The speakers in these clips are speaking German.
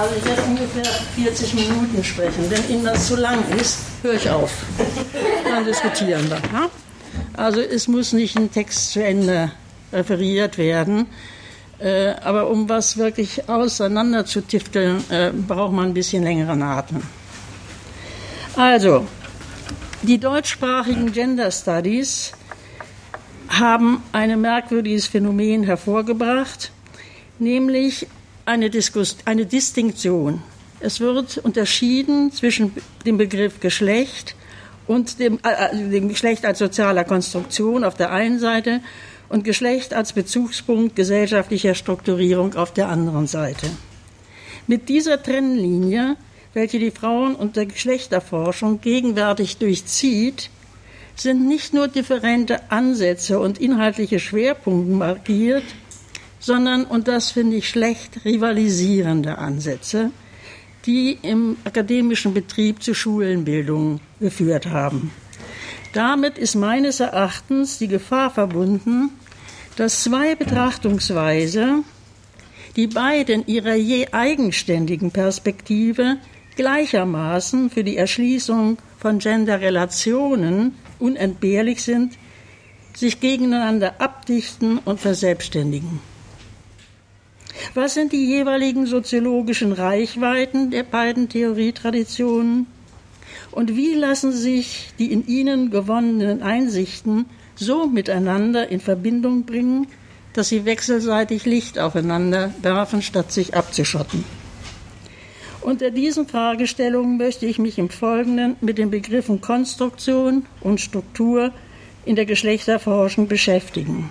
Also ich werde ungefähr 40 Minuten sprechen. Wenn Ihnen das zu lang ist, höre ich auf. Dann diskutieren wir. Ja? Also es muss nicht ein Text zu Ende referiert werden. Äh, aber um was wirklich auseinander zu tifteln, äh, braucht man ein bisschen längeren Atem. Also, die deutschsprachigen Gender Studies haben ein merkwürdiges Phänomen hervorgebracht, nämlich eine, Diskus eine Distinktion. Es wird unterschieden zwischen dem Begriff Geschlecht und dem, äh, äh, dem Geschlecht als sozialer Konstruktion auf der einen Seite und Geschlecht als Bezugspunkt gesellschaftlicher Strukturierung auf der anderen Seite. Mit dieser Trennlinie, welche die Frauen- und der Geschlechterforschung gegenwärtig durchzieht, sind nicht nur differente Ansätze und inhaltliche Schwerpunkte markiert, sondern, und das finde ich schlecht, rivalisierende Ansätze, die im akademischen Betrieb zu Schulenbildung geführt haben. Damit ist meines Erachtens die Gefahr verbunden, dass zwei Betrachtungsweise, die beide in ihrer je eigenständigen Perspektive gleichermaßen für die Erschließung von Genderrelationen unentbehrlich sind, sich gegeneinander abdichten und verselbstständigen. Was sind die jeweiligen soziologischen Reichweiten der beiden Theorietraditionen? Und wie lassen sich die in ihnen gewonnenen Einsichten so miteinander in Verbindung bringen, dass sie wechselseitig Licht aufeinander werfen, statt sich abzuschotten? Unter diesen Fragestellungen möchte ich mich im Folgenden mit den Begriffen Konstruktion und Struktur in der Geschlechterforschung beschäftigen.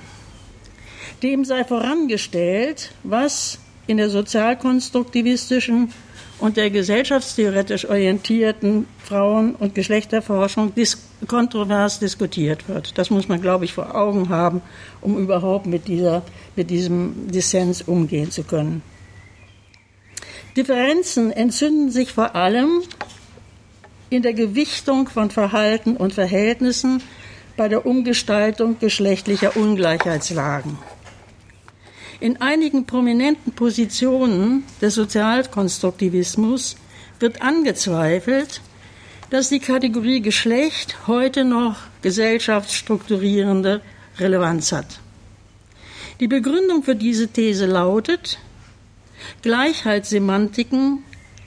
Dem sei vorangestellt, was in der sozialkonstruktivistischen und der gesellschaftstheoretisch orientierten Frauen- und Geschlechterforschung dis kontrovers diskutiert wird. Das muss man, glaube ich, vor Augen haben, um überhaupt mit, dieser, mit diesem Dissens umgehen zu können. Differenzen entzünden sich vor allem in der Gewichtung von Verhalten und Verhältnissen bei der Umgestaltung geschlechtlicher Ungleichheitslagen. In einigen prominenten Positionen des Sozialkonstruktivismus wird angezweifelt, dass die Kategorie Geschlecht heute noch gesellschaftsstrukturierende Relevanz hat. Die Begründung für diese These lautet, Gleichheitssemantiken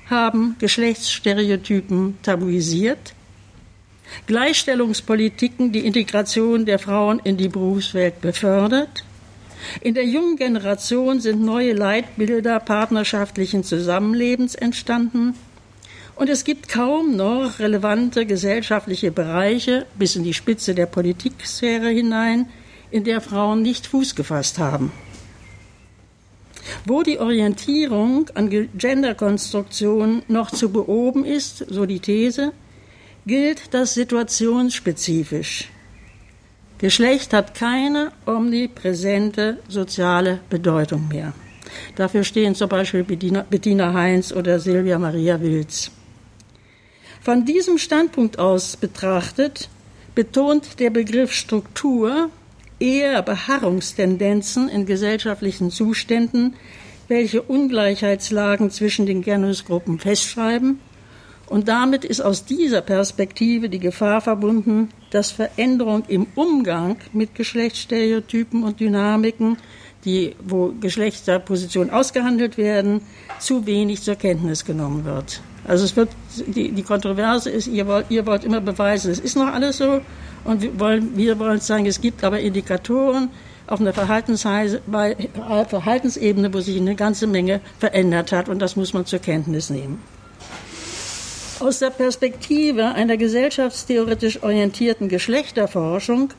haben Geschlechtsstereotypen tabuisiert, Gleichstellungspolitiken die Integration der Frauen in die Berufswelt befördert, in der jungen Generation sind neue Leitbilder partnerschaftlichen Zusammenlebens entstanden und es gibt kaum noch relevante gesellschaftliche Bereiche bis in die Spitze der Politiksphäre hinein, in der Frauen nicht Fuß gefasst haben. Wo die Orientierung an Genderkonstruktionen noch zu beoben ist, so die These, gilt das situationsspezifisch. Geschlecht hat keine omnipräsente soziale Bedeutung mehr. Dafür stehen zum Beispiel Bettina, Heinz oder Silvia Maria Wilz. Von diesem Standpunkt aus betrachtet betont der Begriff Struktur eher Beharrungstendenzen in gesellschaftlichen Zuständen, welche Ungleichheitslagen zwischen den Genusgruppen festschreiben und damit ist aus dieser Perspektive die Gefahr verbunden, dass Veränderung im Umgang mit Geschlechtsstereotypen und Dynamiken, die, wo Geschlechterpositionen ausgehandelt werden, zu wenig zur Kenntnis genommen wird. Also es wird, die, die Kontroverse ist, ihr wollt, ihr wollt immer beweisen, es ist noch alles so und wir wollen, wir wollen sagen, es gibt aber Indikatoren auf einer Verhaltensebene, wo sich eine ganze Menge verändert hat und das muss man zur Kenntnis nehmen. Aus der Perspektive einer gesellschaftstheoretisch orientierten Geschlechterforschung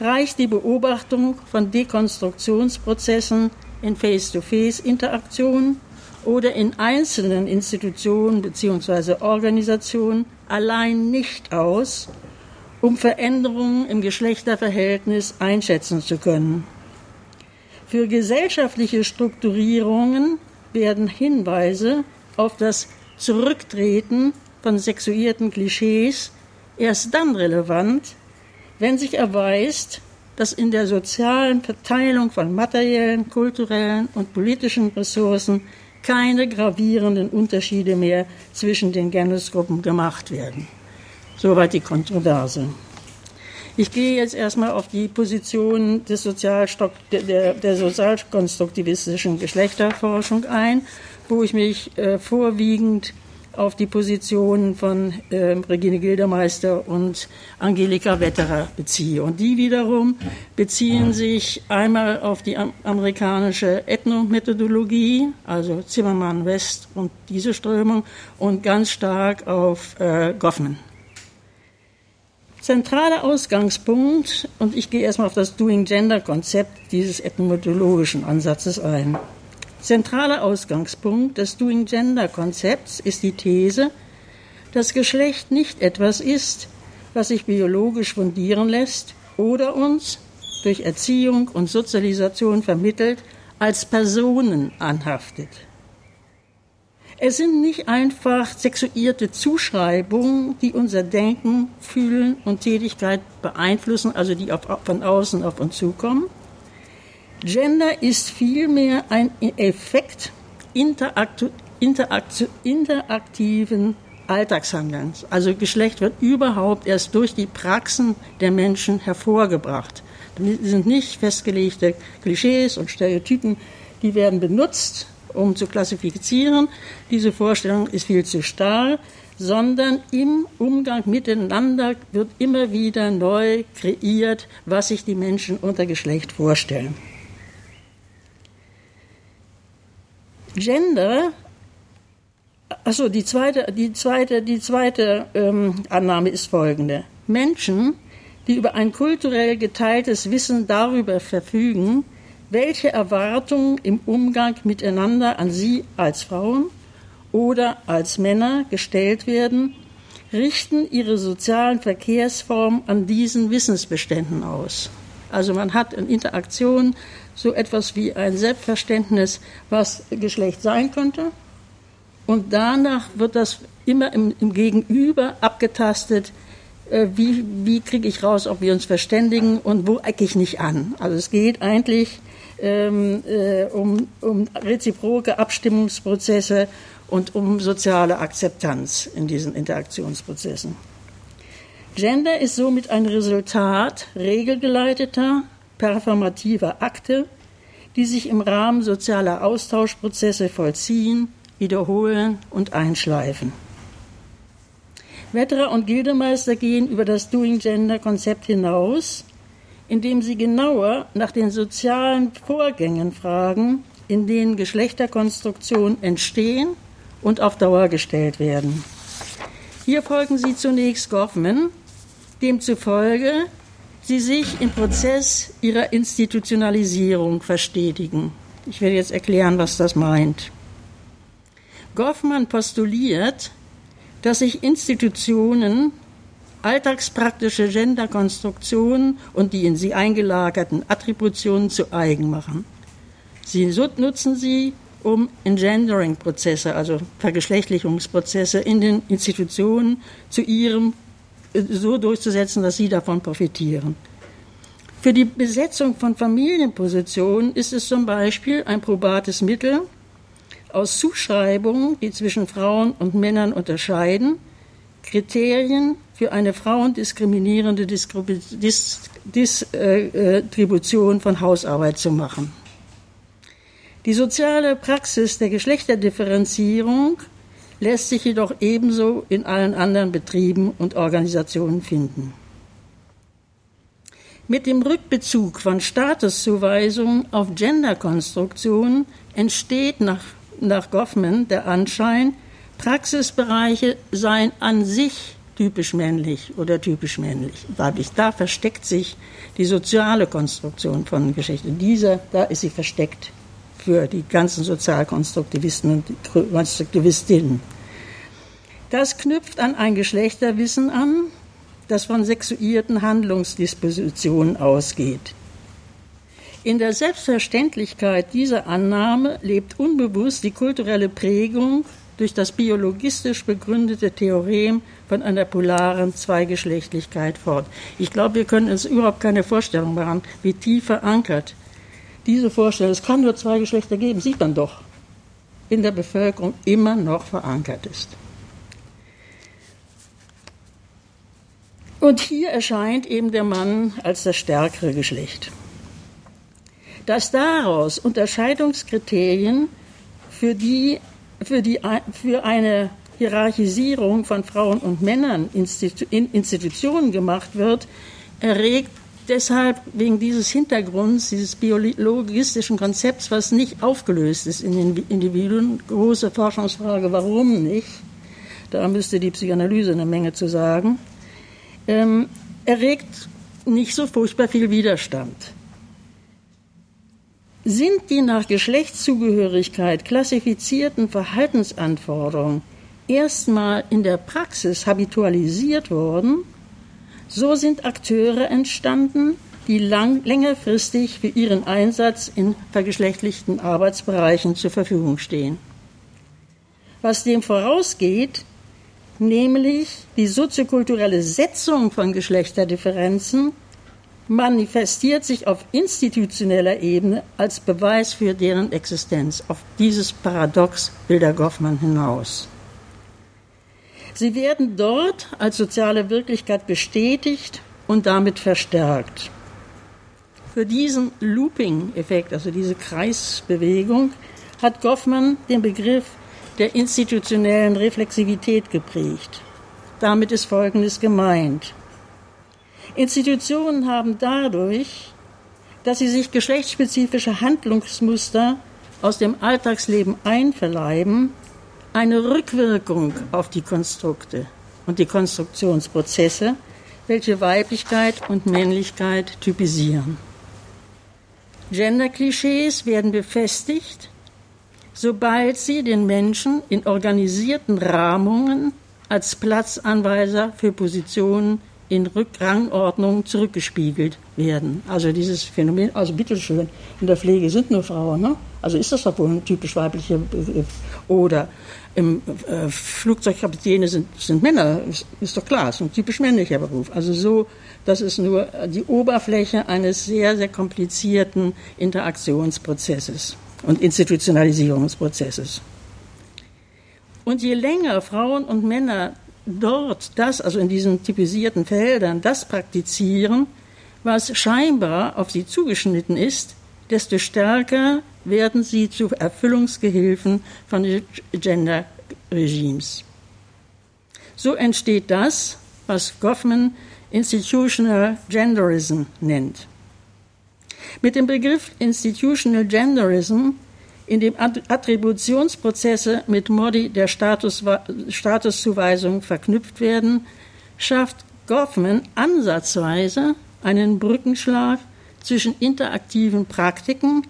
reicht die Beobachtung von Dekonstruktionsprozessen in Face-to-Face-Interaktionen oder in einzelnen Institutionen bzw. Organisationen allein nicht aus, um Veränderungen im Geschlechterverhältnis einschätzen zu können. Für gesellschaftliche Strukturierungen werden Hinweise auf das Zurücktreten von sexuierten Klischees erst dann relevant, wenn sich erweist, dass in der sozialen Verteilung von materiellen, kulturellen und politischen Ressourcen keine gravierenden Unterschiede mehr zwischen den Genusgruppen gemacht werden. Soweit die Kontroverse. Ich gehe jetzt erstmal auf die Position des Sozialstock, der, der sozialkonstruktivistischen Geschlechterforschung ein, wo ich mich äh, vorwiegend auf die Positionen von äh, Regine Gildermeister und Angelika Wetterer beziehe. Und die wiederum beziehen sich einmal auf die amerikanische Ethnomethodologie, also Zimmermann West und diese Strömung, und ganz stark auf äh, Goffman. Zentraler Ausgangspunkt, und ich gehe erstmal auf das Doing Gender Konzept dieses ethnomethodologischen Ansatzes ein. Zentraler Ausgangspunkt des Doing Gender Konzepts ist die These, dass Geschlecht nicht etwas ist, was sich biologisch fundieren lässt oder uns durch Erziehung und Sozialisation vermittelt als Personen anhaftet. Es sind nicht einfach sexuierte Zuschreibungen, die unser Denken, Fühlen und Tätigkeit beeinflussen, also die von außen auf uns zukommen, Gender ist vielmehr ein Effekt interaktu interaktu interaktiven Alltagshandelns. Also Geschlecht wird überhaupt erst durch die Praxen der Menschen hervorgebracht. Das sind nicht festgelegte Klischees und Stereotypen, die werden benutzt, um zu klassifizieren. Diese Vorstellung ist viel zu starr, sondern im Umgang miteinander wird immer wieder neu kreiert, was sich die Menschen unter Geschlecht vorstellen. Gender, also die zweite, die zweite, die zweite ähm, Annahme ist folgende. Menschen, die über ein kulturell geteiltes Wissen darüber verfügen, welche Erwartungen im Umgang miteinander an sie als Frauen oder als Männer gestellt werden, richten ihre sozialen Verkehrsformen an diesen Wissensbeständen aus. Also man hat in Interaktion so etwas wie ein Selbstverständnis, was Geschlecht sein könnte. Und danach wird das immer im, im Gegenüber abgetastet, äh, wie, wie kriege ich raus, ob wir uns verständigen und wo ecke ich nicht an. Also es geht eigentlich ähm, äh, um, um reziproke Abstimmungsprozesse und um soziale Akzeptanz in diesen Interaktionsprozessen. Gender ist somit ein Resultat regelgeleiteter, performativer Akte, die sich im Rahmen sozialer Austauschprozesse vollziehen, wiederholen und einschleifen. Wetterer und Gildemeister gehen über das Doing Gender Konzept hinaus, indem sie genauer nach den sozialen Vorgängen fragen, in denen Geschlechterkonstruktionen entstehen und auf Dauer gestellt werden. Hier folgen sie zunächst Goffman, demzufolge sie sich im Prozess ihrer Institutionalisierung verstetigen. Ich werde jetzt erklären, was das meint. Goffmann postuliert, dass sich Institutionen alltagspraktische Genderkonstruktionen und die in sie eingelagerten Attributionen zu eigen machen. Sie nutzen sie, um Engendering-Prozesse, also Vergeschlechtlichungsprozesse in den Institutionen zu ihrem so durchzusetzen, dass sie davon profitieren. Für die Besetzung von Familienpositionen ist es zum Beispiel ein probates Mittel, aus Zuschreibungen, die zwischen Frauen und Männern unterscheiden, Kriterien für eine frauendiskriminierende Distribution von Hausarbeit zu machen. Die soziale Praxis der Geschlechterdifferenzierung lässt sich jedoch ebenso in allen anderen Betrieben und Organisationen finden. Mit dem Rückbezug von Statuszuweisungen auf Genderkonstruktionen entsteht nach, nach Goffman der Anschein, Praxisbereiche seien an sich typisch männlich oder typisch männlich, weiblich. Da versteckt sich die soziale Konstruktion von Geschichte. Dieser, da ist sie versteckt für die ganzen Sozialkonstruktivisten und Konstruktivistinnen. Das knüpft an ein Geschlechterwissen an, das von sexuierten Handlungsdispositionen ausgeht. In der Selbstverständlichkeit dieser Annahme lebt unbewusst die kulturelle Prägung durch das biologistisch begründete Theorem von einer polaren Zweigeschlechtlichkeit fort. Ich glaube, wir können uns überhaupt keine Vorstellung machen, wie tief verankert diese Vorstellung, es kann nur zwei Geschlechter geben, sieht man doch. in der Bevölkerung immer noch verankert ist. Und hier erscheint eben der Mann als das stärkere Geschlecht. Dass daraus Unterscheidungskriterien für, die, für, die, für eine Hierarchisierung von Frauen und Männern in Institutionen gemacht wird, erregt deshalb wegen dieses Hintergrunds, dieses biologistischen Konzepts, was nicht aufgelöst ist in den Individuen, große Forschungsfrage, warum nicht? Da müsste die Psychoanalyse eine Menge zu sagen ähm, erregt nicht so furchtbar viel Widerstand. Sind die nach Geschlechtszugehörigkeit klassifizierten Verhaltensanforderungen erstmal in der Praxis habitualisiert worden, so sind Akteure entstanden, die lang, längerfristig für ihren Einsatz in vergeschlechtlichten Arbeitsbereichen zur Verfügung stehen. Was dem vorausgeht, nämlich die soziokulturelle Setzung von Geschlechterdifferenzen manifestiert sich auf institutioneller Ebene als Beweis für deren Existenz. Auf dieses Paradox will der Goffmann hinaus. Sie werden dort als soziale Wirklichkeit bestätigt und damit verstärkt. Für diesen Looping-Effekt, also diese Kreisbewegung, hat Goffmann den Begriff der institutionellen Reflexivität geprägt. Damit ist Folgendes gemeint. Institutionen haben dadurch, dass sie sich geschlechtsspezifische Handlungsmuster aus dem Alltagsleben einverleiben, eine Rückwirkung auf die Konstrukte und die Konstruktionsprozesse, welche Weiblichkeit und Männlichkeit typisieren. Gender-Klischees werden befestigt sobald sie den Menschen in organisierten Rahmungen als Platzanweiser für Positionen in Rückrangordnung zurückgespiegelt werden. Also dieses Phänomen, also bitteschön, in der Pflege sind nur Frauen, ne? Also ist das doch wohl ein typisch weiblicher Begriff. Oder im äh, Flugzeugkapitäne sind, sind Männer, ist, ist doch klar, ist ein typisch männlicher Beruf. Also so, das ist nur die Oberfläche eines sehr, sehr komplizierten Interaktionsprozesses und Institutionalisierungsprozesses. Und je länger Frauen und Männer dort das, also in diesen typisierten Feldern, das praktizieren, was scheinbar auf sie zugeschnitten ist, desto stärker werden sie zu Erfüllungsgehilfen von Gender-Regimes. So entsteht das, was Goffman Institutional Genderism nennt. Mit dem Begriff Institutional Genderism, in dem Attributionsprozesse mit Modi der Status, Statuszuweisung verknüpft werden, schafft Goffman ansatzweise einen Brückenschlag zwischen interaktiven Praktiken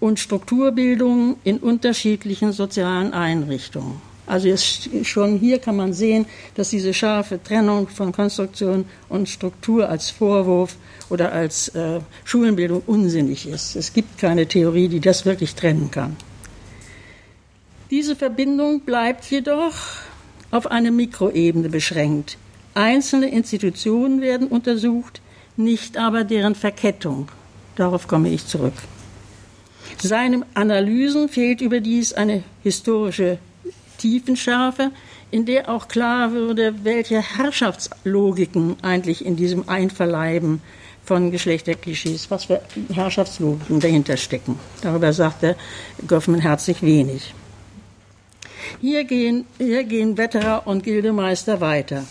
und Strukturbildungen in unterschiedlichen sozialen Einrichtungen. Also jetzt schon hier kann man sehen, dass diese scharfe Trennung von Konstruktion und Struktur als Vorwurf oder als äh, Schulenbildung unsinnig ist. Es gibt keine Theorie, die das wirklich trennen kann. Diese Verbindung bleibt jedoch auf eine Mikroebene beschränkt. Einzelne Institutionen werden untersucht, nicht aber deren Verkettung. Darauf komme ich zurück. Seinen Analysen fehlt überdies eine historische Tiefenschärfe, in der auch klar würde, welche Herrschaftslogiken eigentlich in diesem Einverleiben von Geschlechterklischees, was für Herrschaftslogiken dahinter stecken. Darüber sagte Goffman herzlich wenig. Hier gehen, hier gehen Wetterer und Gildemeister weiter.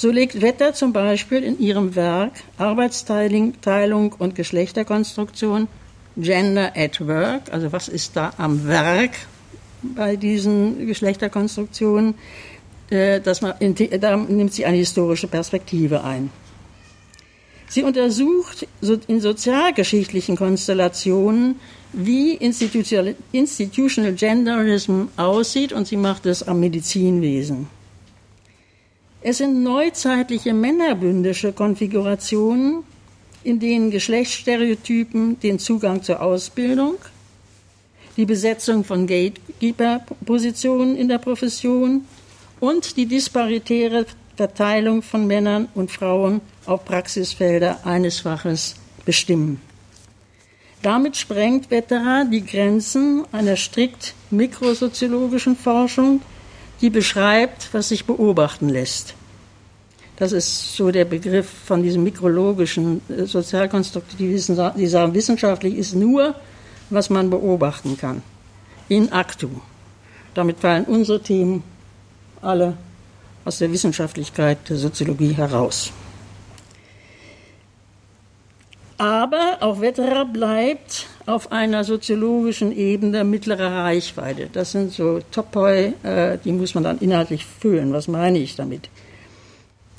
So legt Wetter zum Beispiel in ihrem Werk Arbeitsteilung und Geschlechterkonstruktion Gender at Work, also was ist da am Werk bei diesen Geschlechterkonstruktionen, äh, dass man, da nimmt sie eine historische Perspektive ein. Sie untersucht in sozialgeschichtlichen Konstellationen, wie Institutional Genderism aussieht und sie macht es am Medizinwesen. Es sind neuzeitliche männerbündische Konfigurationen, in denen Geschlechtsstereotypen den Zugang zur Ausbildung, die Besetzung von Gatekeeper-Positionen in der Profession und die disparitäre Verteilung von Männern und Frauen auf Praxisfelder eines Faches bestimmen. Damit sprengt Wetterer die Grenzen einer strikt mikrosoziologischen Forschung, die beschreibt, was sich beobachten lässt. Das ist so der Begriff von diesem mikrologischen äh, Sozialkonstruktivismus. Die sagen, wissenschaftlich ist nur, was man beobachten kann. In actu. Damit fallen unsere Themen alle aus der Wissenschaftlichkeit der Soziologie heraus. Aber auch Wetterer bleibt auf einer soziologischen Ebene mittlerer Reichweite. Das sind so Topoi, äh, die muss man dann inhaltlich füllen. Was meine ich damit?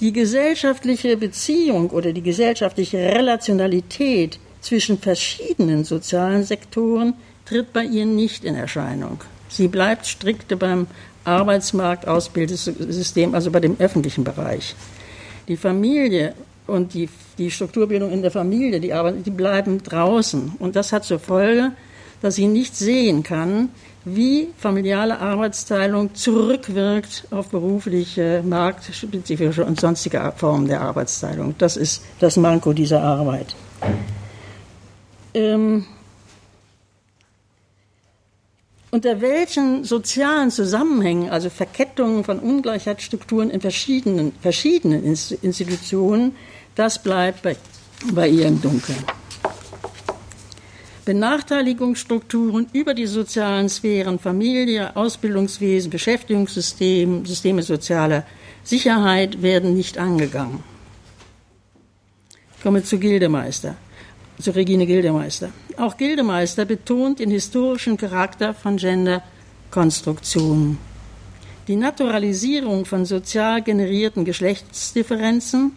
Die gesellschaftliche Beziehung oder die gesellschaftliche Relationalität zwischen verschiedenen sozialen Sektoren tritt bei ihr nicht in Erscheinung. Sie bleibt strikt beim Arbeitsmarkt, Ausbildungssystem, also bei dem öffentlichen Bereich. Die Familie und die, die Strukturbildung in der Familie, die, Arbeit, die bleiben draußen. Und das hat zur Folge, dass sie nicht sehen kann, wie familiale Arbeitsteilung zurückwirkt auf berufliche, marktspezifische und sonstige Formen der Arbeitsteilung. Das ist das Manko dieser Arbeit. Ähm, unter welchen sozialen Zusammenhängen, also Verkettungen von Ungleichheitsstrukturen in verschiedenen, verschiedenen Institutionen, das bleibt bei, bei ihr im Dunkeln. Benachteiligungsstrukturen über die sozialen Sphären, Familie, Ausbildungswesen, Beschäftigungssystem, Systeme sozialer Sicherheit werden nicht angegangen. Ich komme zu Gildemeister zu Regine Gildemeister. Auch Gildemeister betont den historischen Charakter von Genderkonstruktionen. Die Naturalisierung von sozial generierten Geschlechtsdifferenzen,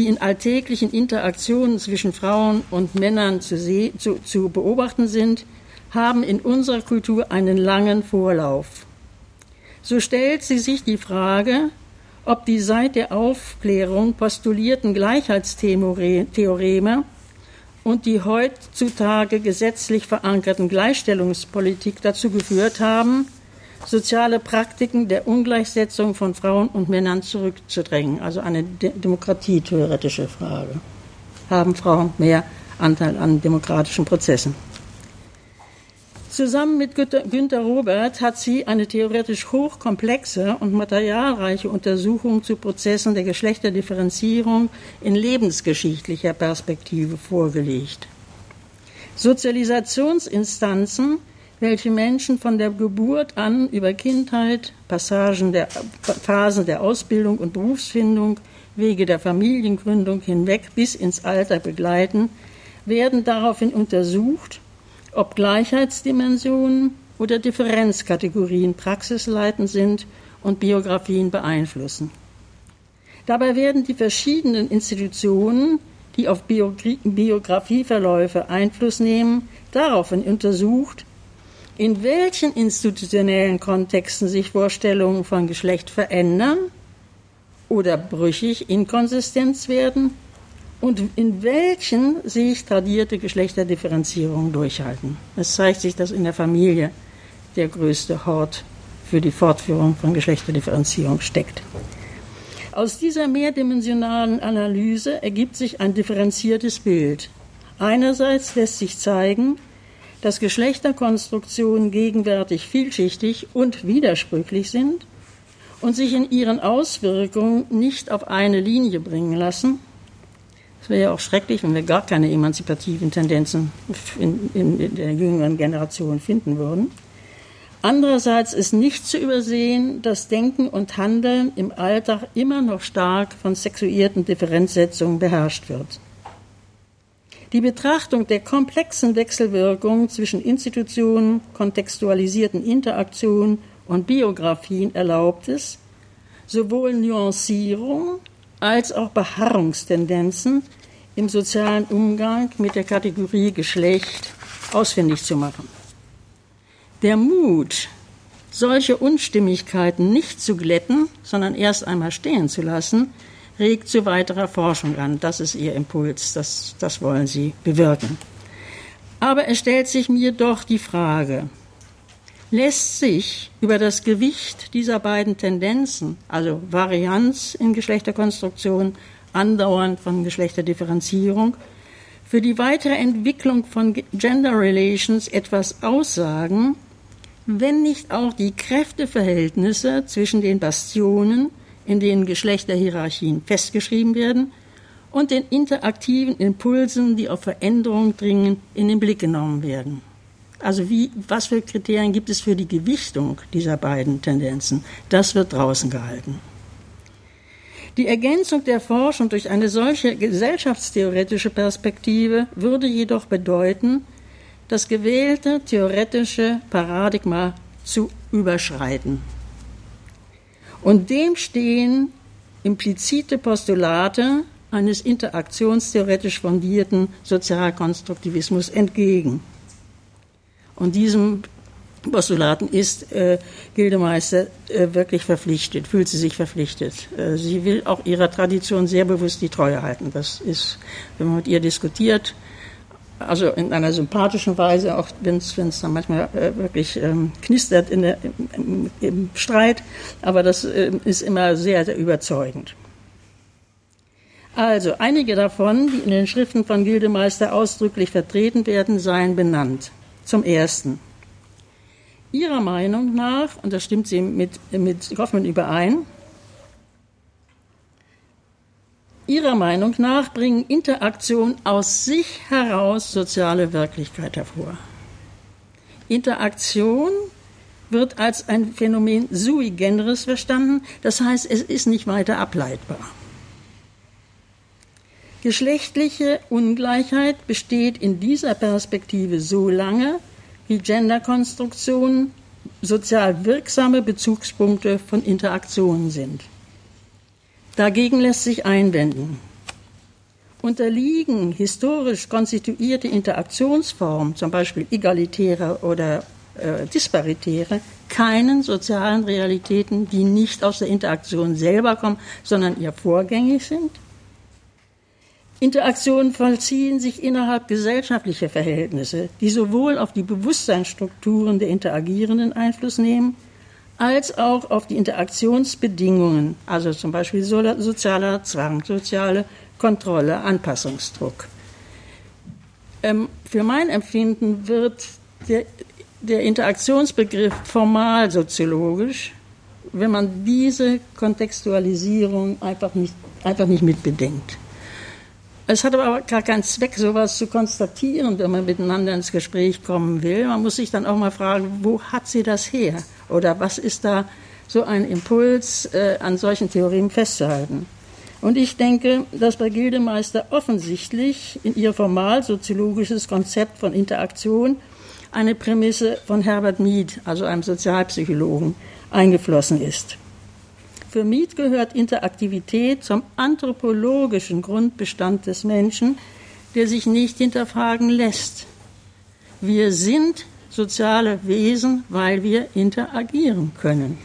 die in alltäglichen Interaktionen zwischen Frauen und Männern zu, zu, zu beobachten sind, haben in unserer Kultur einen langen Vorlauf. So stellt sie sich die Frage, ob die seit der Aufklärung postulierten Gleichheitstheoreme und die heutzutage gesetzlich verankerten Gleichstellungspolitik dazu geführt haben, soziale Praktiken der Ungleichsetzung von Frauen und Männern zurückzudrängen. Also eine de demokratietheoretische Frage. Haben Frauen mehr Anteil an demokratischen Prozessen? Zusammen mit Günter Robert hat sie eine theoretisch hochkomplexe und materialreiche Untersuchung zu Prozessen der Geschlechterdifferenzierung in lebensgeschichtlicher Perspektive vorgelegt. Sozialisationsinstanzen, welche Menschen von der Geburt an über Kindheit, Passagen der, Phasen der Ausbildung und Berufsfindung, Wege der Familiengründung hinweg bis ins Alter begleiten, werden daraufhin untersucht ob Gleichheitsdimensionen oder Differenzkategorien praxisleitend sind und Biografien beeinflussen. Dabei werden die verschiedenen Institutionen, die auf Biografieverläufe Einfluss nehmen, daraufhin untersucht, in welchen institutionellen Kontexten sich Vorstellungen von Geschlecht verändern oder brüchig, inkonsistent werden und in welchen sich tradierte Geschlechterdifferenzierung durchhalten. Es zeigt sich, dass in der Familie der größte Hort für die Fortführung von Geschlechterdifferenzierung steckt. Aus dieser mehrdimensionalen Analyse ergibt sich ein differenziertes Bild. Einerseits lässt sich zeigen, dass Geschlechterkonstruktionen gegenwärtig vielschichtig und widersprüchlich sind und sich in ihren Auswirkungen nicht auf eine Linie bringen lassen, wäre ja auch schrecklich, wenn wir gar keine emanzipativen Tendenzen in, in, in der jüngeren Generation finden würden. Andererseits ist nicht zu übersehen, dass Denken und Handeln im Alltag immer noch stark von sexuierten Differenzsetzungen beherrscht wird. Die Betrachtung der komplexen Wechselwirkungen zwischen Institutionen, kontextualisierten Interaktionen und Biografien erlaubt es, sowohl Nuancierung als auch Beharrungstendenzen im sozialen Umgang mit der Kategorie Geschlecht ausfindig zu machen. Der Mut, solche Unstimmigkeiten nicht zu glätten, sondern erst einmal stehen zu lassen, regt zu weiterer Forschung an. Das ist Ihr Impuls, das, das wollen Sie bewirken. Aber es stellt sich mir doch die Frage, lässt sich über das Gewicht dieser beiden Tendenzen, also Varianz in Geschlechterkonstruktion andauernd von Geschlechterdifferenzierung, für die weitere Entwicklung von Gender Relations etwas aussagen, wenn nicht auch die Kräfteverhältnisse zwischen den Bastionen, in denen Geschlechterhierarchien festgeschrieben werden, und den interaktiven Impulsen, die auf Veränderung dringen, in den Blick genommen werden. Also wie, was für Kriterien gibt es für die Gewichtung dieser beiden Tendenzen? Das wird draußen gehalten. Die Ergänzung der Forschung durch eine solche gesellschaftstheoretische Perspektive würde jedoch bedeuten, das gewählte theoretische Paradigma zu überschreiten. Und dem stehen implizite Postulate eines interaktionstheoretisch fundierten Sozialkonstruktivismus entgegen. Und diesem Postulaten ist äh, Gildemeister äh, wirklich verpflichtet, fühlt sie sich verpflichtet. Äh, sie will auch ihrer Tradition sehr bewusst die Treue halten. Das ist, wenn man mit ihr diskutiert, also in einer sympathischen Weise, auch wenn es dann manchmal äh, wirklich ähm, knistert der, im, im, Streit, aber das äh, ist immer sehr, sehr überzeugend. Also einige davon, die in den Schriften von Gildemeister ausdrücklich vertreten werden, seien benannt. Zum Ersten Ihrer Meinung nach, und da stimmt sie mit, mit Goffman überein, Ihrer Meinung nach bringen Interaktion aus sich heraus soziale Wirklichkeit hervor. Interaktion wird als ein Phänomen sui generis verstanden, das heißt, es ist nicht weiter ableitbar. Geschlechtliche Ungleichheit besteht in dieser Perspektive so lange, wie Genderkonstruktionen sozial wirksame Bezugspunkte von Interaktionen sind. Dagegen lässt sich einwenden. Unterliegen historisch konstituierte Interaktionsformen, zum Beispiel egalitäre oder äh, disparitäre, keinen sozialen Realitäten, die nicht aus der Interaktion selber kommen, sondern ihr vorgängig sind? Interaktionen vollziehen sich innerhalb gesellschaftlicher Verhältnisse, die sowohl auf die Bewusstseinsstrukturen der Interagierenden Einfluss nehmen, als auch auf die Interaktionsbedingungen, also zum Beispiel sozialer Zwang, soziale Kontrolle, Anpassungsdruck. Ähm, für mein Empfinden wird der, der Interaktionsbegriff formal soziologisch, wenn man diese Kontextualisierung einfach nicht, einfach nicht mitbedenkt. Es hat aber gar keinen Zweck, sowas zu konstatieren, wenn man miteinander ins Gespräch kommen will. Man muss sich dann auch mal fragen, wo hat sie das her? Oder was ist da so ein Impuls, äh, an solchen Theorien festzuhalten? Und ich denke, dass bei Gildemeister offensichtlich in ihr formal soziologisches Konzept von Interaktion eine Prämisse von Herbert Mead, also einem Sozialpsychologen, eingeflossen ist. Für Miet gehört Interaktivität zum anthropologischen Grundbestand des Menschen, der sich nicht hinterfragen lässt. Wir sind soziale Wesen, weil wir interagieren können.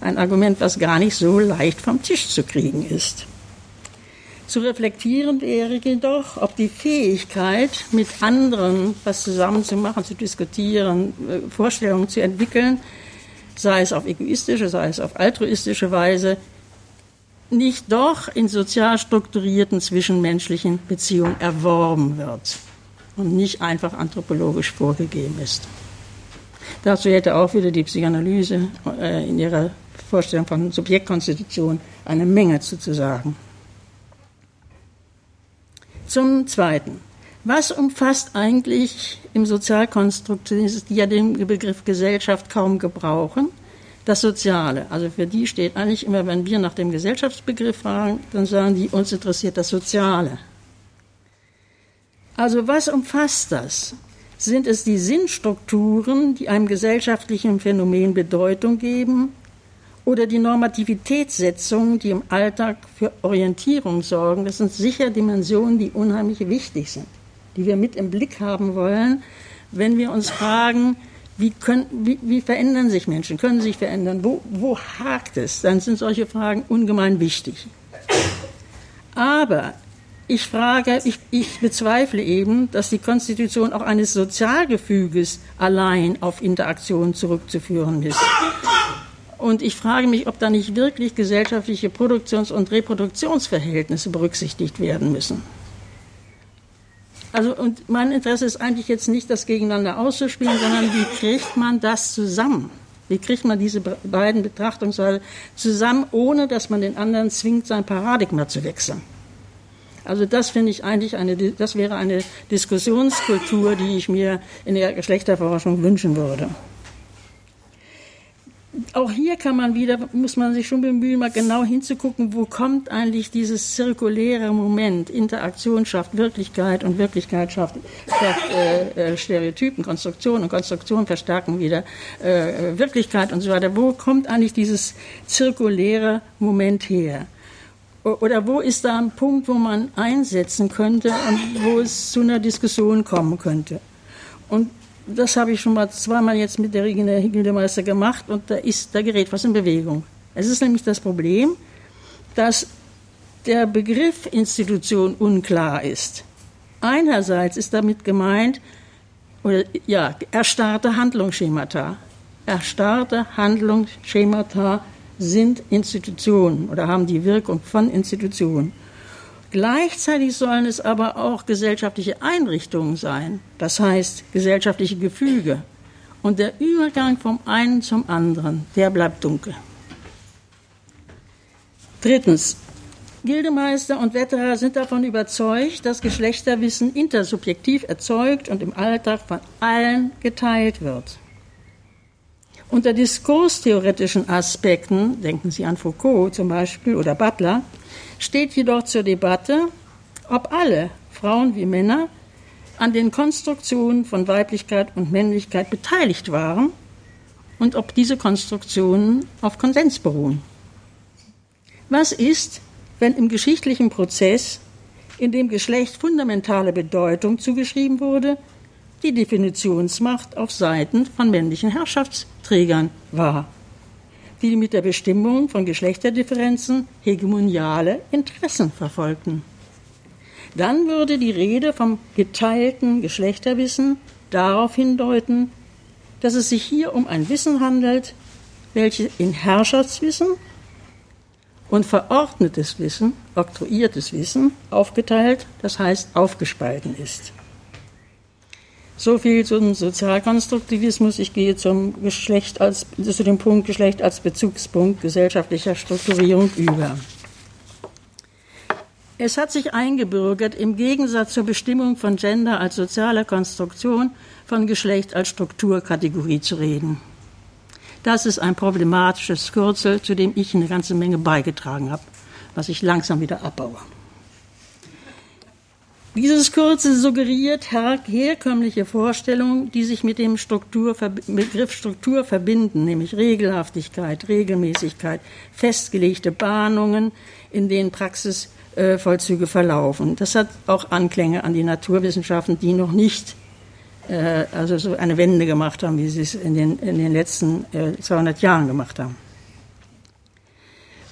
Ein Argument, was gar nicht so leicht vom Tisch zu kriegen ist. Zu reflektieren wäre jedoch, ob die Fähigkeit, mit anderen was zusammenzumachen, zu diskutieren, äh, Vorstellungen zu entwickeln, sei es auf egoistische, sei es auf altruistische Weise, nicht doch in sozial strukturierten zwischenmenschlichen Beziehungen erworben wird und nicht einfach anthropologisch vorgegeben ist. Dazu hätte auch wieder die Psychoanalyse äh, in ihrer Vorstellung von Subjektkonstitution eine Menge zu, zu sagen. Zum Zweiten. Was umfasst eigentlich im Sozialkonstruktionismus, die ja den Begriff Gesellschaft kaum gebrauchen, das Soziale? Also für die steht eigentlich immer, wenn wir nach dem Gesellschaftsbegriff fragen, dann sagen die, uns interessiert das Soziale. Also was umfasst das? Sind es die Sinnstrukturen, die einem gesellschaftlichen Phänomen Bedeutung geben? Oder die Normativitätssetzungen, die im Alltag für Orientierung sorgen? Das sind sicher Dimensionen, die unheimlich wichtig sind die wir mit im Blick haben wollen, wenn wir uns fragen, wie, können, wie, wie verändern sich Menschen, können sich verändern, wo, wo hakt es, dann sind solche Fragen ungemein wichtig. Aber ich frage, ich, ich, bezweifle eben, dass die Konstitution auch eines Sozialgefüges allein auf Interaktion zurückzuführen ist. Und ich frage mich, ob da nicht wirklich gesellschaftliche Produktions- und Reproduktionsverhältnisse berücksichtigt werden müssen. Also, und mein Interesse ist eigentlich jetzt nicht, das gegeneinander auszuspielen, sondern wie kriegt man das zusammen? Wie kriegt man diese beiden Betrachtungsweise zusammen, ohne dass man den anderen zwingt, sein Paradigma zu wechseln? Also das finde ich eigentlich eine, das wäre eine Diskussionskultur, die ich mir in der Geschlechterforschung wünschen würde auch hier kann man wieder, muss man sich schon bemühen, mal genau hinzugucken, wo kommt eigentlich dieses zirkuläre Moment, Interaktion schafft Wirklichkeit und Wirklichkeit schafft, schafft äh, äh, Stereotypen, Konstruktion und Konstruktion verstärken wieder äh, Wirklichkeit und so weiter. Wo kommt eigentlich dieses zirkuläre Moment her? Oder wo ist da ein Punkt, wo man einsetzen könnte und wo es zu einer Diskussion kommen könnte? Und das habe ich schon mal zweimal jetzt mit der Regina Gildemeister gemacht und da ist, da gerät was in Bewegung. Es ist nämlich das Problem, dass der Begriff Institution unklar ist. Einerseits ist damit gemeint, oder ja, erstarrte Handlungsschemata. Erstarrte Handlungsschemata sind Institutionen oder haben die Wirkung von Institutionen. Gleichzeitig sollen es aber auch gesellschaftliche Einrichtungen sein, das heißt gesellschaftliche Gefüge. Und der Übergang vom einen zum anderen, der bleibt dunkel. Drittens. Gildemeister und Wetterer sind davon überzeugt, dass Geschlechterwissen intersubjektiv erzeugt und im Alltag von allen geteilt wird. Unter diskurstheoretischen Aspekten, denken Sie an Foucault zum Beispiel oder Butler, steht jedoch zur Debatte, ob alle, Frauen wie Männer, an den Konstruktionen von Weiblichkeit und Männlichkeit beteiligt waren und ob diese Konstruktionen auf Konsens beruhen. Was ist, wenn im geschichtlichen Prozess, in dem Geschlecht fundamentale Bedeutung zugeschrieben wurde, die Definitionsmacht auf Seiten von männlichen Herrschaftsträgern war? Die mit der Bestimmung von Geschlechterdifferenzen hegemoniale Interessen verfolgten. Dann würde die Rede vom geteilten Geschlechterwissen darauf hindeuten, dass es sich hier um ein Wissen handelt, welches in Herrschaftswissen und verordnetes Wissen, oktroyiertes Wissen, aufgeteilt, das heißt aufgespalten ist. So viel zum Sozialkonstruktivismus. Ich gehe zum Geschlecht als, zu dem Punkt Geschlecht als Bezugspunkt gesellschaftlicher Strukturierung über. Es hat sich eingebürgert, im Gegensatz zur Bestimmung von Gender als soziale Konstruktion von Geschlecht als Strukturkategorie zu reden. Das ist ein problematisches Kürzel, zu dem ich eine ganze Menge beigetragen habe, was ich langsam wieder abbaue. Dieses Kurze suggeriert herkömmliche Vorstellungen, die sich mit dem Struktur, Begriff Struktur verbinden, nämlich Regelhaftigkeit, Regelmäßigkeit, festgelegte Bahnungen, in denen Praxisvollzüge verlaufen. Das hat auch Anklänge an die Naturwissenschaften, die noch nicht äh, also so eine Wende gemacht haben, wie sie es in den, in den letzten 200 äh, Jahren gemacht haben.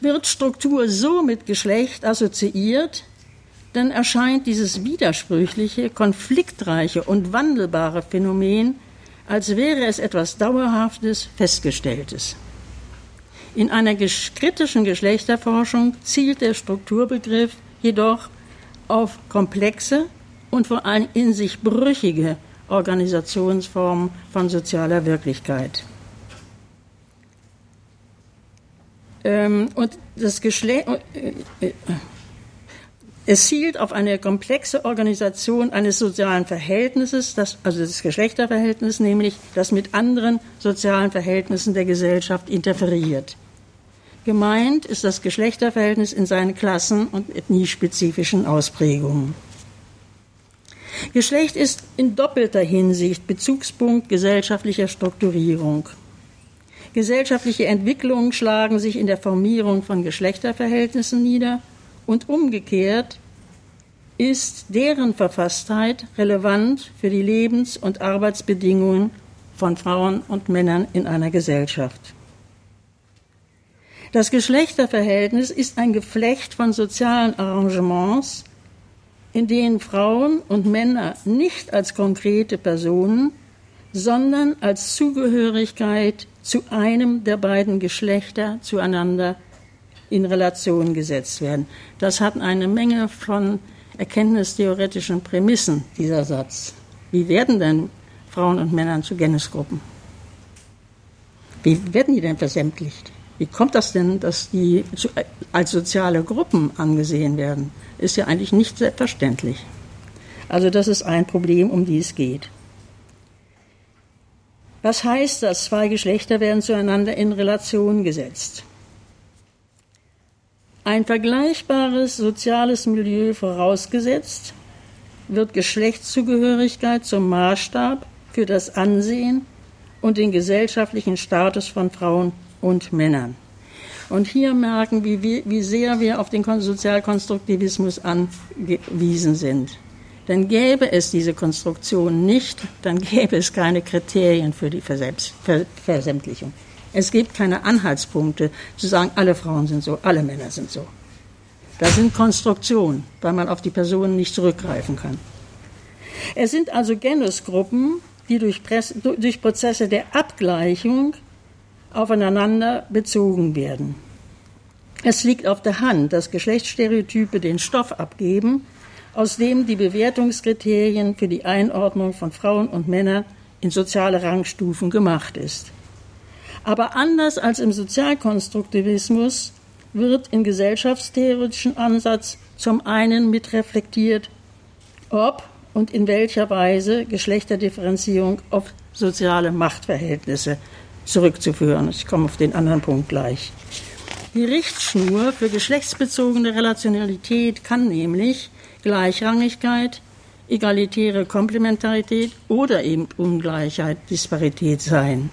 Wird Struktur so mit Geschlecht assoziiert, dann erscheint dieses widersprüchliche, konfliktreiche und wandelbare Phänomen, als wäre es etwas Dauerhaftes, Festgestelltes. In einer kritischen Geschlechterforschung zielt der Strukturbegriff jedoch auf komplexe und vor allem in sich brüchige Organisationsformen von sozialer Wirklichkeit. Ähm, und das Geschlecht. Es zielt auf eine komplexe Organisation eines sozialen Verhältnisses, das, also das Geschlechterverhältnis nämlich, das mit anderen sozialen Verhältnissen der Gesellschaft interferiert. Gemeint ist das Geschlechterverhältnis in seinen Klassen- und ethniespezifischen Ausprägungen. Geschlecht ist in doppelter Hinsicht Bezugspunkt gesellschaftlicher Strukturierung. Gesellschaftliche Entwicklungen schlagen sich in der Formierung von Geschlechterverhältnissen nieder und umgekehrt ist deren Verfasstheit relevant für die Lebens- und Arbeitsbedingungen von Frauen und Männern in einer Gesellschaft. Das Geschlechterverhältnis ist ein Geflecht von sozialen Arrangements, in denen Frauen und Männer nicht als konkrete Personen, sondern als Zugehörigkeit zu einem der beiden Geschlechter zueinander in Relation gesetzt werden. Das hat eine Menge von erkenntnistheoretischen Prämissen dieser Satz. Wie werden denn Frauen und Männer zu Genusgruppen? Wie werden die denn versämtlicht? Wie kommt das denn, dass die als soziale Gruppen angesehen werden? Ist ja eigentlich nicht selbstverständlich. Also das ist ein Problem, um die es geht. Was heißt das? Zwei Geschlechter werden zueinander in Relation gesetzt. Ein vergleichbares soziales Milieu vorausgesetzt, wird Geschlechtszugehörigkeit zum Maßstab für das Ansehen und den gesellschaftlichen Status von Frauen und Männern. Und hier merken wir, wie, wie sehr wir auf den Sozialkonstruktivismus angewiesen sind. Denn gäbe es diese Konstruktion nicht, dann gäbe es keine Kriterien für die Versämtlichung. Es gibt keine Anhaltspunkte zu sagen, alle Frauen sind so, alle Männer sind so. Das sind Konstruktionen, weil man auf die Personen nicht zurückgreifen kann. Es sind also Genusgruppen, die durch, Press, durch Prozesse der Abgleichung aufeinander bezogen werden. Es liegt auf der Hand, dass Geschlechtsstereotype den Stoff abgeben, aus dem die Bewertungskriterien für die Einordnung von Frauen und Männern in soziale Rangstufen gemacht ist. Aber anders als im Sozialkonstruktivismus wird im gesellschaftstheoretischen Ansatz zum einen mitreflektiert, ob und in welcher Weise Geschlechterdifferenzierung auf soziale Machtverhältnisse zurückzuführen. Ich komme auf den anderen Punkt gleich. Die Richtschnur für geschlechtsbezogene Relationalität kann nämlich Gleichrangigkeit, egalitäre Komplementarität oder eben Ungleichheit, Disparität sein.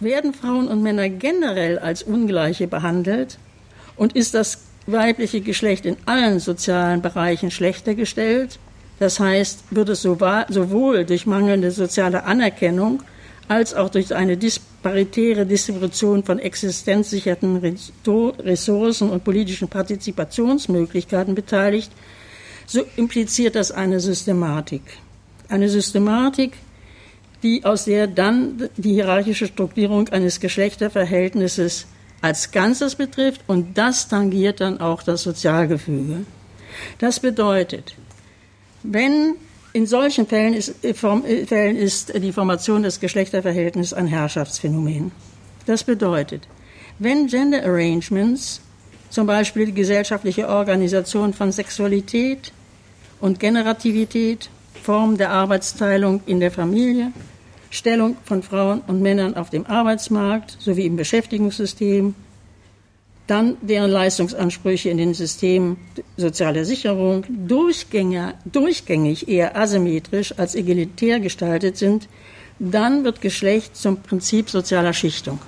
Werden Frauen und Männer generell als Ungleiche behandelt und ist das weibliche Geschlecht in allen sozialen Bereichen schlechter gestellt, das heißt, wird es sowohl durch mangelnde soziale Anerkennung als auch durch eine disparitäre Distribution von existenzsicherten Ressourcen und politischen Partizipationsmöglichkeiten beteiligt, so impliziert das eine Systematik. Eine Systematik, die aus der dann die hierarchische Strukturierung eines Geschlechterverhältnisses als Ganzes betrifft und das tangiert dann auch das Sozialgefüge. Das bedeutet, wenn in solchen Fällen ist, äh, äh, Fällen ist die Formation des Geschlechterverhältnisses ein Herrschaftsphänomen. Das bedeutet, wenn Gender Arrangements, zum Beispiel die gesellschaftliche Organisation von Sexualität und Generativität, Form der Arbeitsteilung in der Familie, Stellung von Frauen und Männern auf dem Arbeitsmarkt sowie im Beschäftigungssystem, dann deren Leistungsansprüche in den Systemen sozialer Sicherung durchgängig eher asymmetrisch als egalitär gestaltet sind, dann wird Geschlecht zum Prinzip sozialer Schichtung.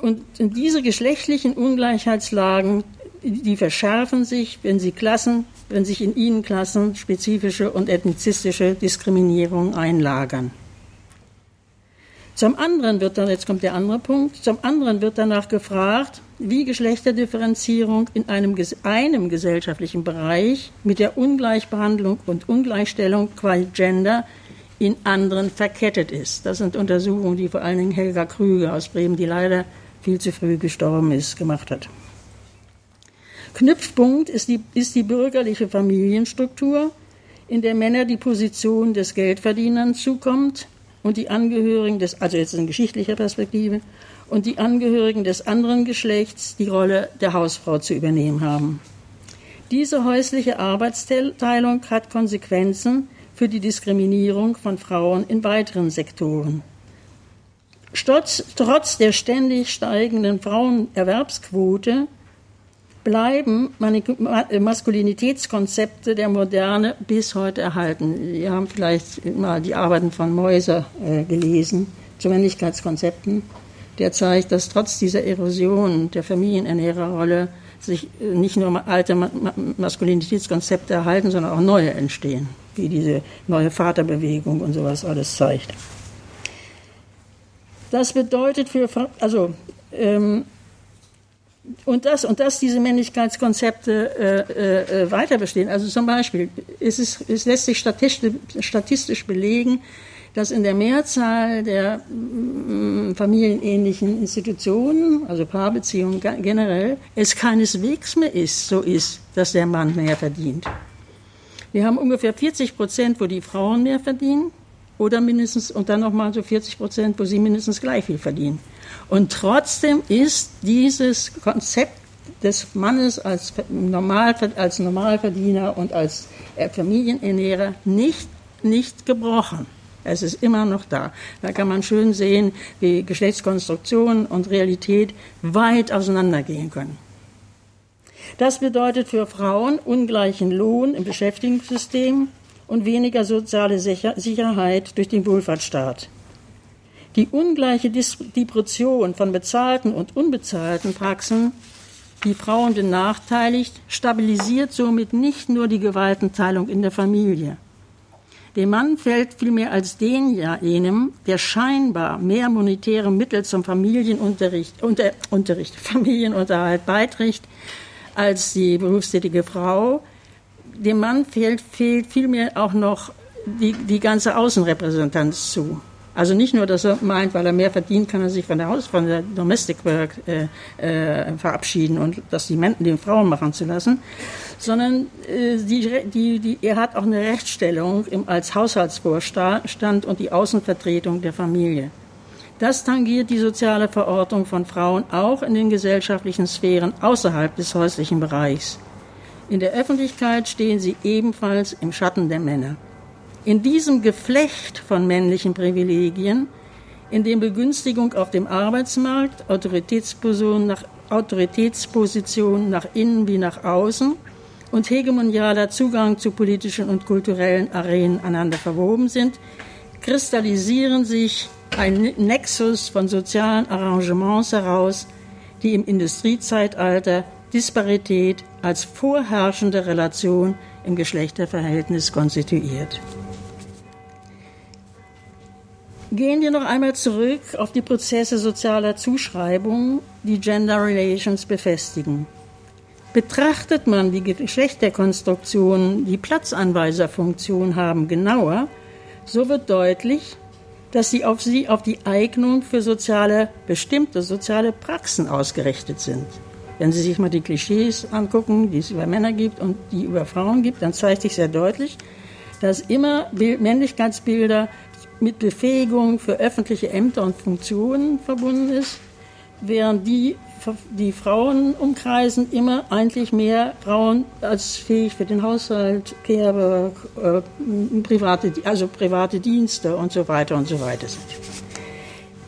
Und diese geschlechtlichen Ungleichheitslagen, die verschärfen sich, wenn sie Klassen, wenn sich in ihnen Klassen spezifische und ethnizistische Diskriminierung einlagern. Zum anderen wird dann, jetzt kommt der andere Punkt, zum anderen wird danach gefragt, wie Geschlechterdifferenzierung in einem, einem gesellschaftlichen Bereich mit der Ungleichbehandlung und Ungleichstellung qua Gender in anderen verkettet ist. Das sind Untersuchungen, die vor allen Dingen Helga Krüger aus Bremen, die leider viel zu früh gestorben ist, gemacht hat. Knüpfpunkt ist die, ist die bürgerliche Familienstruktur, in der Männer die Position des Geldverdieners zukommt und die Angehörigen des, also jetzt in geschichtlicher Perspektive, und die Angehörigen des anderen Geschlechts die Rolle der Hausfrau zu übernehmen haben. Diese häusliche Arbeitsteilung hat Konsequenzen für die Diskriminierung von Frauen in weiteren Sektoren. Trotz, trotz der ständig steigenden Frauenerwerbsquote bleiben Maskulinitätskonzepte der Moderne bis heute erhalten. Sie haben vielleicht mal die Arbeiten von Mäuser äh, gelesen zu Männlichkeitskonzepten. Der zeigt, dass trotz dieser Erosion der Familienernährerrolle sich äh, nicht nur alte Maskulinitätskonzepte erhalten, sondern auch neue entstehen, wie diese neue Vaterbewegung und sowas alles zeigt. Das bedeutet für, also ähm, und das und das diese Männlichkeitskonzepte äh, äh, weiter bestehen. Also zum Beispiel, es, ist, es lässt sich statistisch, statistisch belegen, dass in der Mehrzahl der mm, familienähnlichen Institutionen, also Paarbeziehungen generell, es keineswegs mehr ist, so ist, dass der Mann mehr verdient. Wir haben ungefähr 40 Prozent, wo die Frauen mehr verdienen, oder mindestens, und dann nochmal so 40 Prozent, wo sie mindestens gleich viel verdienen. Und trotzdem ist dieses Konzept des Mannes als, Normal, als Normalverdiener und als Familienernährer nicht, nicht gebrochen. Es ist immer noch da. Da kann man schön sehen, wie Geschlechtskonstruktion und Realität weit auseinandergehen können. Das bedeutet für Frauen ungleichen Lohn im Beschäftigungssystem und weniger soziale Sicherheit durch den Wohlfahrtsstaat. Die ungleiche Distribution von bezahlten und unbezahlten Praxen, die Frauen benachteiligt, stabilisiert somit nicht nur die Gewaltenteilung in der Familie. Dem Mann fällt vielmehr als den jenem, der scheinbar mehr monetäre Mittel zum Familienunterricht, unter, Unterricht, Familienunterhalt beiträgt als die berufstätige Frau. Dem Mann fehlt, fehlt vielmehr auch noch die, die ganze Außenrepräsentanz zu. Also nicht nur, dass er meint, weil er mehr verdient, kann er sich von der Haus, von der Domestic Work äh, äh, verabschieden und das die, Männer, die Frauen machen zu lassen, sondern äh, die, die, die, er hat auch eine Rechtsstellung im, als Haushaltsvorstand und die Außenvertretung der Familie. Das tangiert die soziale Verortung von Frauen auch in den gesellschaftlichen Sphären außerhalb des häuslichen Bereichs. In der Öffentlichkeit stehen sie ebenfalls im Schatten der Männer. In diesem Geflecht von männlichen Privilegien, in dem Begünstigung auf dem Arbeitsmarkt, Autoritätsposition nach, Autoritätsposition nach innen wie nach außen und hegemonialer Zugang zu politischen und kulturellen Arenen aneinander verwoben sind, kristallisieren sich ein Nexus von sozialen Arrangements heraus, die im Industriezeitalter Disparität als vorherrschende Relation im Geschlechterverhältnis konstituiert. Gehen wir noch einmal zurück auf die Prozesse sozialer Zuschreibung, die Gender Relations befestigen. Betrachtet man die Geschlechterkonstruktionen, die Platzanweiserfunktion haben, genauer, so wird deutlich, dass sie auf sie auf die Eignung für soziale, bestimmte soziale Praxen ausgerichtet sind. Wenn Sie sich mal die Klischees angucken, die es über Männer gibt und die über Frauen gibt, dann zeigt sich sehr deutlich, dass immer Männlichkeitsbilder mit Befähigung für öffentliche Ämter und Funktionen verbunden ist, während die, die Frauen umkreisen immer eigentlich mehr Frauen als fähig für den Haushalt, Care, äh, private, also private Dienste und so weiter und so weiter sind.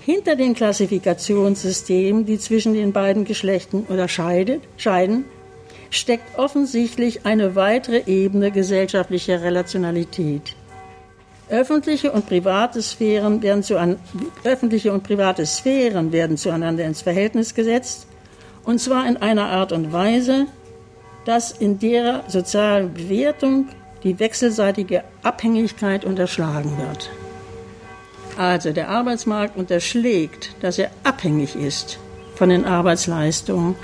Hinter den Klassifikationssystemen, die zwischen den beiden Geschlechten unterscheiden, steckt offensichtlich eine weitere Ebene gesellschaftlicher Relationalität. Öffentliche und private Sphären werden zu an, öffentliche und private Sphären werden zueinander ins Verhältnis gesetzt, und zwar in einer Art und Weise, dass in der sozialen Bewertung die wechselseitige Abhängigkeit unterschlagen wird. Also der Arbeitsmarkt unterschlägt, dass er abhängig ist von den Arbeitsleistungen,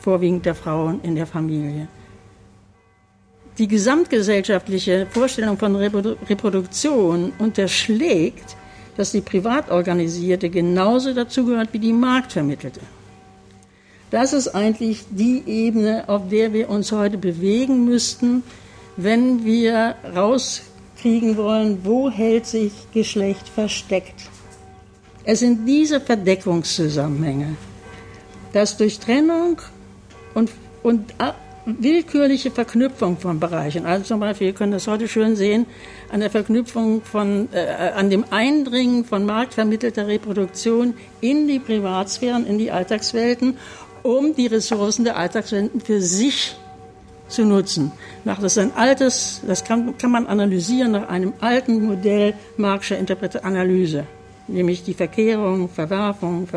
vorwiegend der Frauen in der Familie die gesamtgesellschaftliche Vorstellung von Reproduktion unterschlägt, dass die privat organisierte genauso dazugehört wie die marktvermittelte. Das ist eigentlich die Ebene, auf der wir uns heute bewegen müssten, wenn wir rauskriegen wollen, wo hält sich Geschlecht versteckt. Es sind diese Verdeckungszusammenhänge, dass durch Trennung und, und willkürliche Verknüpfung von Bereichen. Also zum Beispiel, wir können das heute schön sehen, an der Verknüpfung von, äh, an dem Eindringen von marktvermittelter Reproduktion in die Privatsphären, in die Alltagswelten, um die Ressourcen der Alltagswelten für sich zu nutzen. Das ist ein altes, das kann, kann man analysieren nach einem alten Modell marxischer Interpretanalyse nämlich die Verkehrung, Verwerfung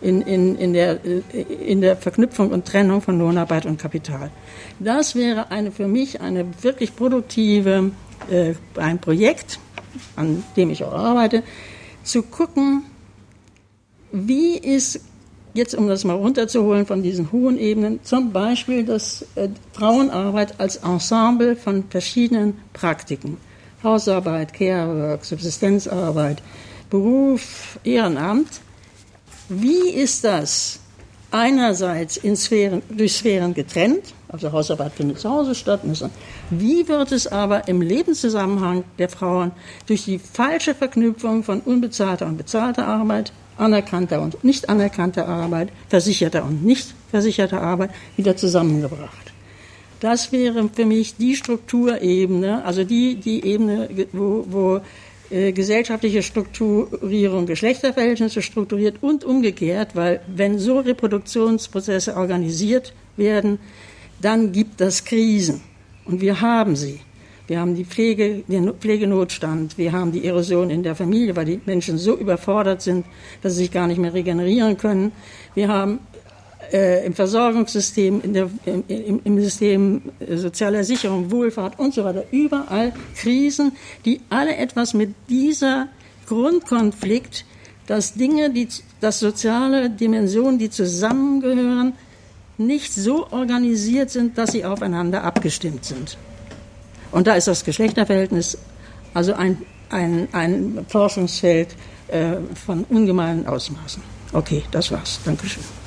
in, in, in, der, in der Verknüpfung und Trennung von Lohnarbeit und Kapital. Das wäre eine, für mich eine wirklich produktive, äh, ein Projekt, an dem ich auch arbeite, zu gucken, wie ist jetzt, um das mal runterzuholen von diesen hohen Ebenen, zum Beispiel das äh, Frauenarbeit als Ensemble von verschiedenen Praktiken. Hausarbeit, Carework, Subsistenzarbeit, Beruf, Ehrenamt. Wie ist das einerseits in Sphären, durch Sphären getrennt, also Hausarbeit findet zu Hause statt, wie wird es aber im Lebenszusammenhang der Frauen durch die falsche Verknüpfung von unbezahlter und bezahlter Arbeit, anerkannter und nicht anerkannter Arbeit, versicherter und nicht versicherter Arbeit wieder zusammengebracht? Das wäre für mich die Strukturebene, also die, die Ebene, wo, wo äh, gesellschaftliche Strukturierung Geschlechterverhältnisse strukturiert und umgekehrt, weil wenn so Reproduktionsprozesse organisiert werden, dann gibt das Krisen. Und wir haben sie. Wir haben die Pflege, den Pflegenotstand, wir haben die Erosion in der Familie, weil die Menschen so überfordert sind, dass sie sich gar nicht mehr regenerieren können. Wir haben äh, im Versorgungssystem, in der, im, im, System sozialer Sicherung, Wohlfahrt und so weiter, überall Krisen, die alle etwas mit dieser Grundkonflikt, dass Dinge, die, dass soziale Dimensionen, die zusammengehören, nicht so organisiert sind, dass sie aufeinander abgestimmt sind. Und da ist das Geschlechterverhältnis also ein, ein, ein Forschungsfeld äh, von ungemeinen Ausmaßen. Okay, das war's. Dankeschön.